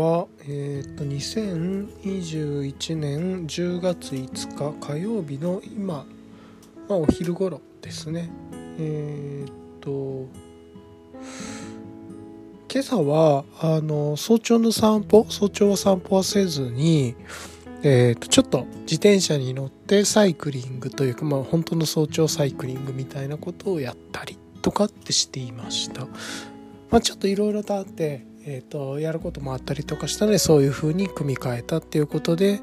は、えー、と2021年10月5日火曜日の今、まあ、お昼頃ですねえっ、と今朝はあの早朝の散歩早朝は散歩はせずに、えー、とちょっと自転車に乗ってサイクリングというか、まあ、本当の早朝サイクリングみたいなことをやったりとかってしていました。まあ、ちょっといろいろとあってえーと、やることもあったりとかしたのでそういう風に組み替えたっていうことで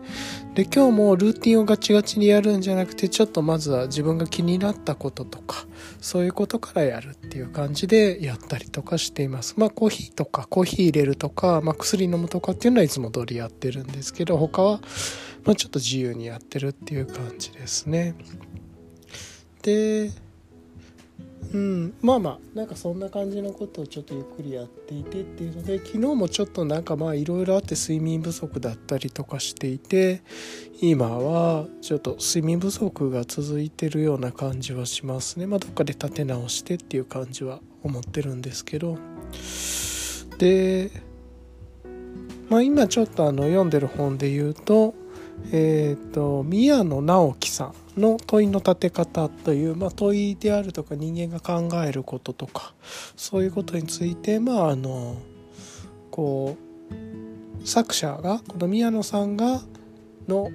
で今日もルーティンをガチガチにやるんじゃなくてちょっとまずは自分が気になったこととかそういうことからやるっていう感じでやったりとかしています。まあコーヒーとかコーヒー入れるとか、まあ、薬飲むとかっていうのはいつも通りやってるんですけど他は、まあ、ちょっと自由にやってるっていう感じですね。でうん、まあまあなんかそんな感じのことをちょっとゆっくりやっていてっていうので昨日もちょっとなんかまあいろいろあって睡眠不足だったりとかしていて今はちょっと睡眠不足が続いてるような感じはしますね。まあどっかで立て直してっていう感じは思ってるんですけど。でまあ今ちょっとあの読んでる本で言うとえっ、ー、と宮野直樹さん。の問いの立て方という、まあ、問いであるとか人間が考えることとかそういうことについてまああのこう作者がこの宮野さんがの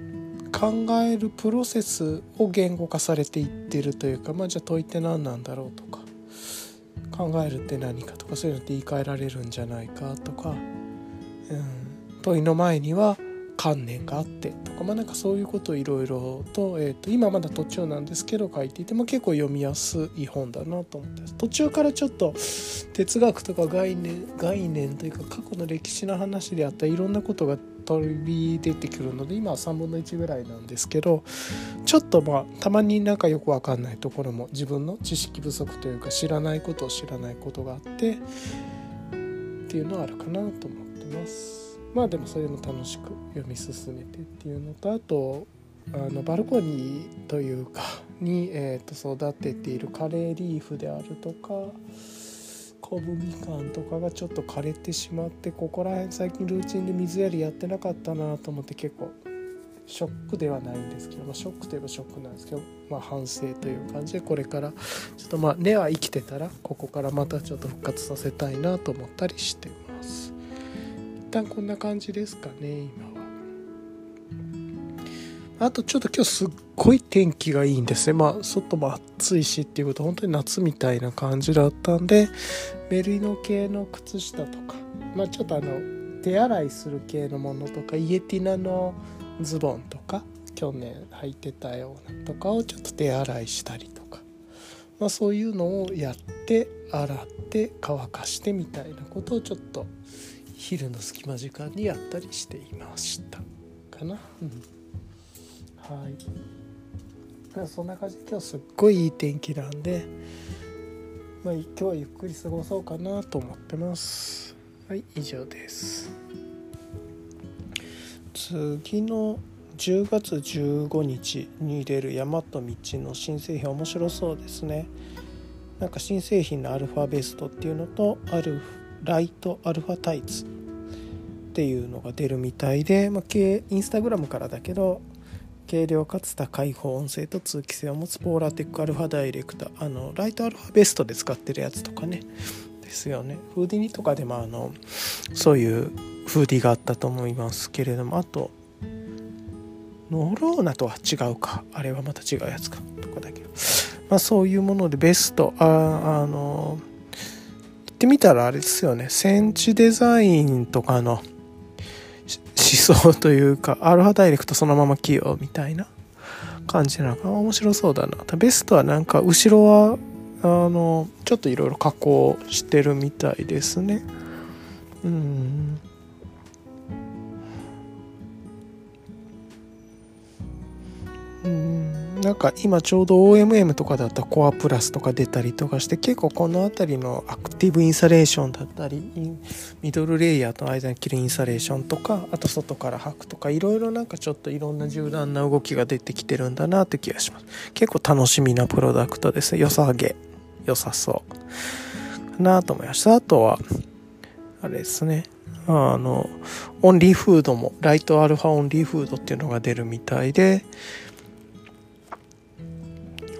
考えるプロセスを言語化されていってるというか、まあ、じゃあ問いって何なんだろうとか考えるって何かとかそういうのって言い換えられるんじゃないかとか、うん、問いの前には観念があってとか、まあ、なんかそういうことをいろいろと,、えー、と今まだ途中なんですけど書いていても結構読みやすい本だなと思って途中からちょっと哲学とか概念概念というか過去の歴史の話であったいろんなことが飛び出てくるので今は3分の1ぐらいなんですけどちょっとまあたまになんかよく分かんないところも自分の知識不足というか知らないことを知らないことがあってっていうのはあるかなと思ってます。まあでもそれも楽しく読み進めてっていうのとあとあのバルコニーというかに、えー、と育てているカレーリーフであるとか昆布みかんとかがちょっと枯れてしまってここら辺最近ルーチンで水やりやってなかったなと思って結構ショックではないんですけど、まあ、ショックといえばショックなんですけど、まあ、反省という感じでこれからちょっとまあ根は生きてたらここからまたちょっと復活させたいなと思ったりしてます。旦こんな感じですかね今は。あとちょっと今日すっごい天気がいいんですね。まあ外も暑いしっていうこと本当に夏みたいな感じだったんでメリノ系の靴下とか。まあちょっとあの手洗いする系のものとかイエティナのズボンとか去年履いてたようなとかをちょっと手洗いしたりとか、まあ、そういうのをやって洗って乾かしてみたいなことをちょっと昼の隙間時間にやったりしていました。かな、うん、はい。そんな感じで今日すっごいいい天気なんで、まあ、今日はゆっくり過ごそうかなと思ってます。はい以上です。次の10月15日に出る大和道の新製品面白そうですね。なんか新製品のアルファベストっていうのとアルフライトアルファタイツっていうのが出るみたいで、まあ、インスタグラムからだけど軽量かつ高い高音声と通気性を持つポーラーテックアルファダイレクタあのライトアルファベストで使ってるやつとかねですよね。フーディニとかでもあのそういうフーディがあったと思いますけれどもあとノローナとは違うか。あれはまた違うやつか。とかだけど。まあそういうものでベストああのってみたらあれですよね。センチデザインとかの思想というかアルファダイレクトそのまま起用みたいな感じなのか。面白そうだな。ベストはなんか後ろはあのちょっといろいろ加工してるみたいですね。うん。うん。なんか今ちょうど OMM とかだったらコアプラスとか出たりとかして結構この辺りのアクティブインサレーションだったりミドルレイヤーとの間に切るインサレーションとかあと外から履くとかいろいろなんかちょっといろんな柔軟な動きが出てきてるんだなって気がします。結構楽しみなプロダクトです。ね良さげ。良さそう。かなと思いました。あとはあれですね。あのオンリーフードもライトアルファオンリーフードっていうのが出るみたいで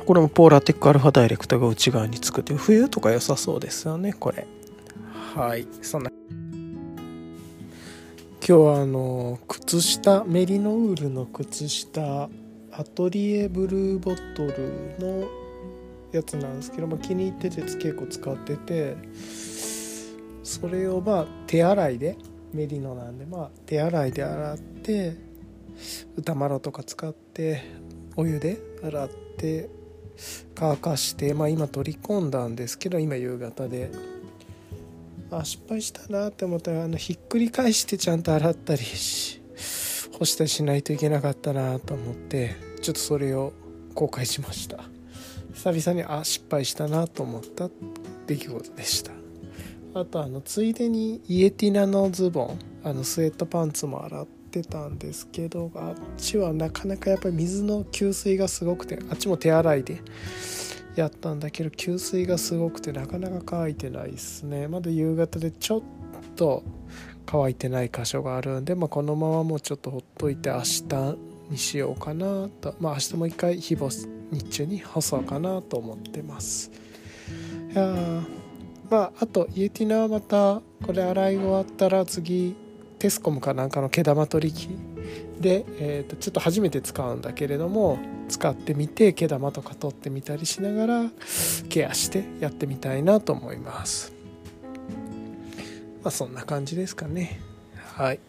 これもポーラテックアルファダイレクトが内側につくっていう冬とか良さそうですよねこれ。はいそんな。今日はあの靴下メリノウールの靴下アトリエブルーボトルのやつなんですけど、ま、気に入ってて結構使っててそれをまあ手洗いでメリノなんでまあ手洗いで洗って歌マロとか使ってお湯で洗って乾かして、まあ、今取り込んだんですけど今夕方で。あ失敗したなって思ったらあのひっくり返してちゃんと洗ったりし干したりしないといけなかったなと思ってちょっとそれを後悔しました。久々にあ失敗したなと思った出来事でした。あとあのついでにイエティナのズボンあのスウェットパンツも洗ってたんですけどあっちはなかなかやっぱり水の給水がすごくてあっちも手洗いでやったんだけど給水がすごくてなかなか乾いてないですね。まだ夕方でちょっと乾いてない箇所があるんで、まあ、このままもうちょっとほっといて明日にしようかなとまあ明日も一回日干日中に干そうかなと思ってます。いやまああとイエティナはまたこれ洗い終わったら次テスコムかなんかの毛玉取り機。で、えー、とちょっと初めて使うんだけれども使ってみて毛玉とか取ってみたりしながらケアしてやってみたいなと思います。まあそんな感じですかね。はい。